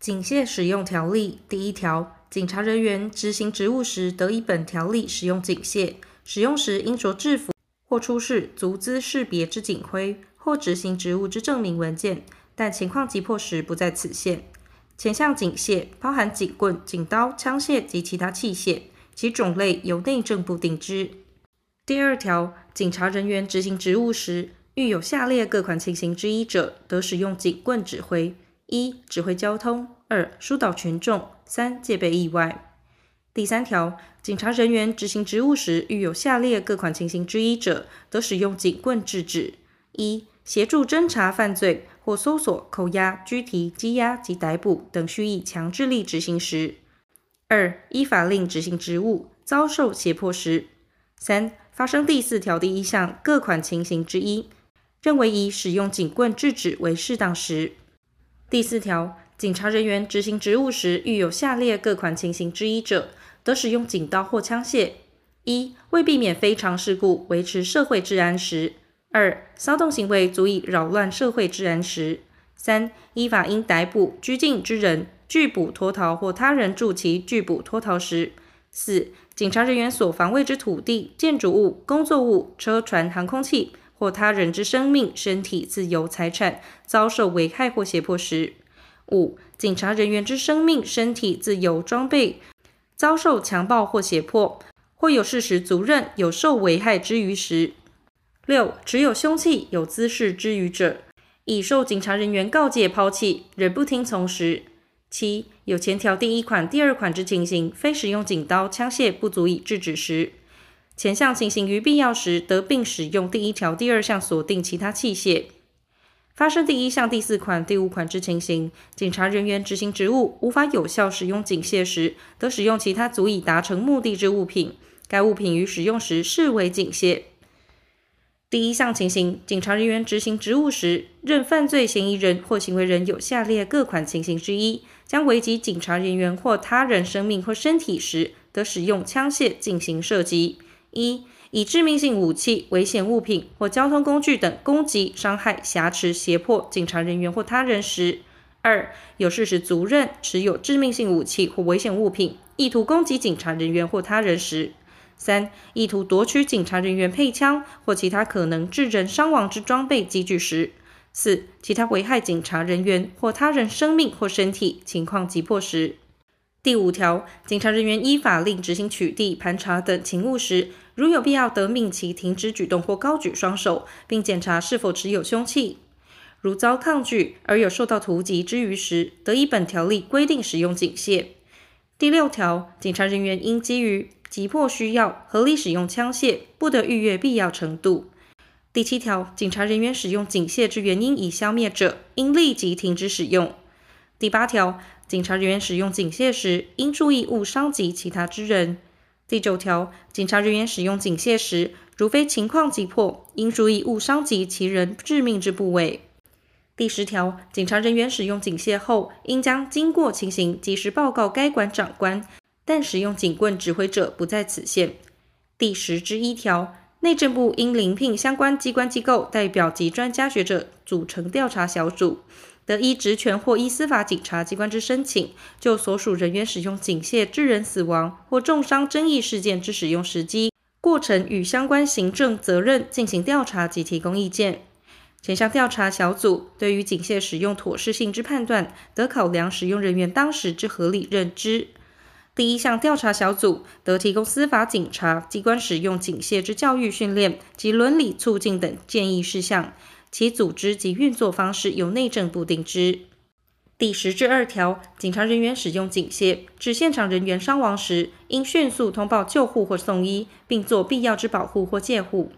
警械使用条例第一条，警察人员执行职务时，得以本条例使用警械，使用时应着制服或出示足资识别之警徽或执行职务之证明文件，但情况急迫时不在此限。前项警械包含警棍、警刀、枪械及其他器械，其种类由内政部定之。第二条，警察人员执行职务时，遇有下列各款情形之一者，得使用警棍指挥。一、指挥交通；二、疏导群众；三、戒备意外。第三条，警察人员执行职务时，遇有下列各款情形之一者，得使用警棍制止：一、协助侦查犯罪或搜索、扣押、拘提、羁押及逮捕等蓄意强制力执行时；二、依法令执行职务遭受胁迫时；三、发生第四条第一项各款情形之一，认为以使用警棍制止为适当时。第四条，警察人员执行职务时，遇有下列各款情形之一者，得使用警刀或枪械：一、为避免非常事故，维持社会治安时；二、骚动行为足以扰乱社会治安时；三、依法应逮捕、拘禁之人拒捕脱逃或他人助其拒捕脱逃时；四、警察人员所防卫之土地、建筑物、工作物、车船、航空器。或他人之生命、身体、自由、财产遭受危害或胁迫时；五、警察人员之生命、身体、自由、装备遭受强暴或胁迫，或有事实足认有受危害之余时；六、持有凶器、有滋事之余者，已受警察人员告诫抛弃，仍不听从时；七、有前条第一款、第二款之情形，非使用警刀、枪械不足以制止时。前项情形于必要时，得并使用第一条第二项锁定其他器械。发生第一项第四款、第五款之情形，警察人员执行职务无法有效使用警械时，得使用其他足以达成目的之物品。该物品于使用时视为警械。第一项情形，警察人员执行职务时，认犯罪嫌疑人或行为人有下列各款情形之一，将危及警察人员或他人生命或身体时，得使用枪械进行射击。一、以致命性武器、危险物品或交通工具等攻击、伤害、挟持、胁迫警察人员或他人时；二、有事实足认持有致命性武器或危险物品，意图攻击警察人员或他人时；三、意图夺取警察人员配枪或其他可能致人伤亡之装备机具时；四、其他危害警察人员或他人生命或身体，情况急迫时。第五条，警察人员依法令执行取缔、盘查等勤务时，如有必要，得命其停止举动或高举双手，并检查是否持有凶器。如遭抗拒而有受到突击之余时，得以本条例规定使用警械。第六条，警察人员应基于急迫需要，合理使用枪械，不得逾越必要程度。第七条，警察人员使用警械之原因已消灭者，应立即停止使用。第八条，警察人员使用警械时，应注意勿伤及其他之人。第九条，警察人员使用警械时，如非情况急迫，应注意勿伤及其人致命之部位。第十条，警察人员使用警械后，应将经过情形及时报告该管长官，但使用警棍指挥者不在此限。第十之一条，内政部应遴聘相关机关机构代表及专家学者组成调查小组。得依职权或依司法警察机关之申请，就所属人员使用警械致人死亡或重伤争议事件之使用时机、过程与相关行政责任进行调查及提供意见。前项调查小组对于警械使用妥适性之判断，得考量使用人员当时之合理认知。第一项调查小组得提供司法警察机关使用警械之教育训练及伦理促进等建议事项。其组织及运作方式由内政部定之。第十至二条，警察人员使用警械致现场人员伤亡时，应迅速通报救护或送医，并做必要之保护或戒护。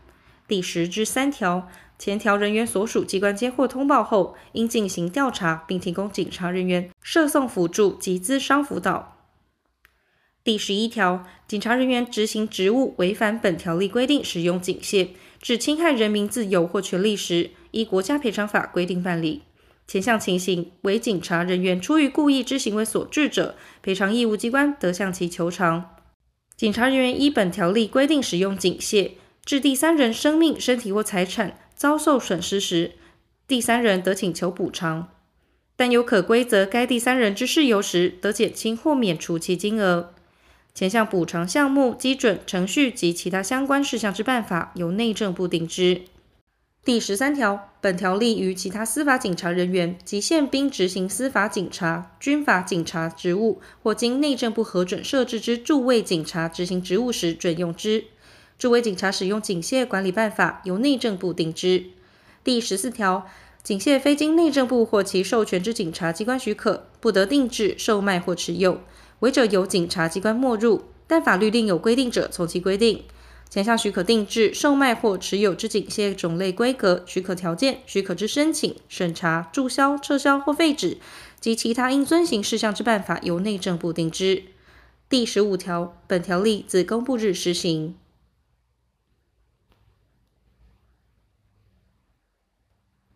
第十之三条，前条人员所属机关接获通报后，应进行调查，并提供警察人员射送辅助及咨商辅导。第十一条，警察人员执行职务违反本条例规定使用警械，致侵害人民自由或权利时，依国家赔偿法规定办理。前项情形为警察人员出于故意之行为所致者，赔偿义务机关得向其求偿。警察人员依本条例规定使用警械，致第三人生命、身体或财产遭受损失时，第三人得请求补偿。但有可归责该第三人之事由时，得减轻或免除其金额。前项补偿项目、基准、程序及其他相关事项之办法，由内政部定之。第十三条，本条例于其他司法警察人员及宪兵执行司法警察、军法警察职务，或经内政部核准设置之驻卫警察执行职务时准用之。驻卫警察使用警械管理办法，由内政部定之。第十四条，警械非经内政部或其授权之警察机关许可，不得定制、售卖或持有。违者由警察机关没入，但法律另有规定者，从其规定。前项许可定制、售卖或持有之警械种类、规格、许可条件、许可之申请、审查、注销、撤销或废止及其他应遵行事项之办法，由内政部定之。第十五条，本条例自公布日施行。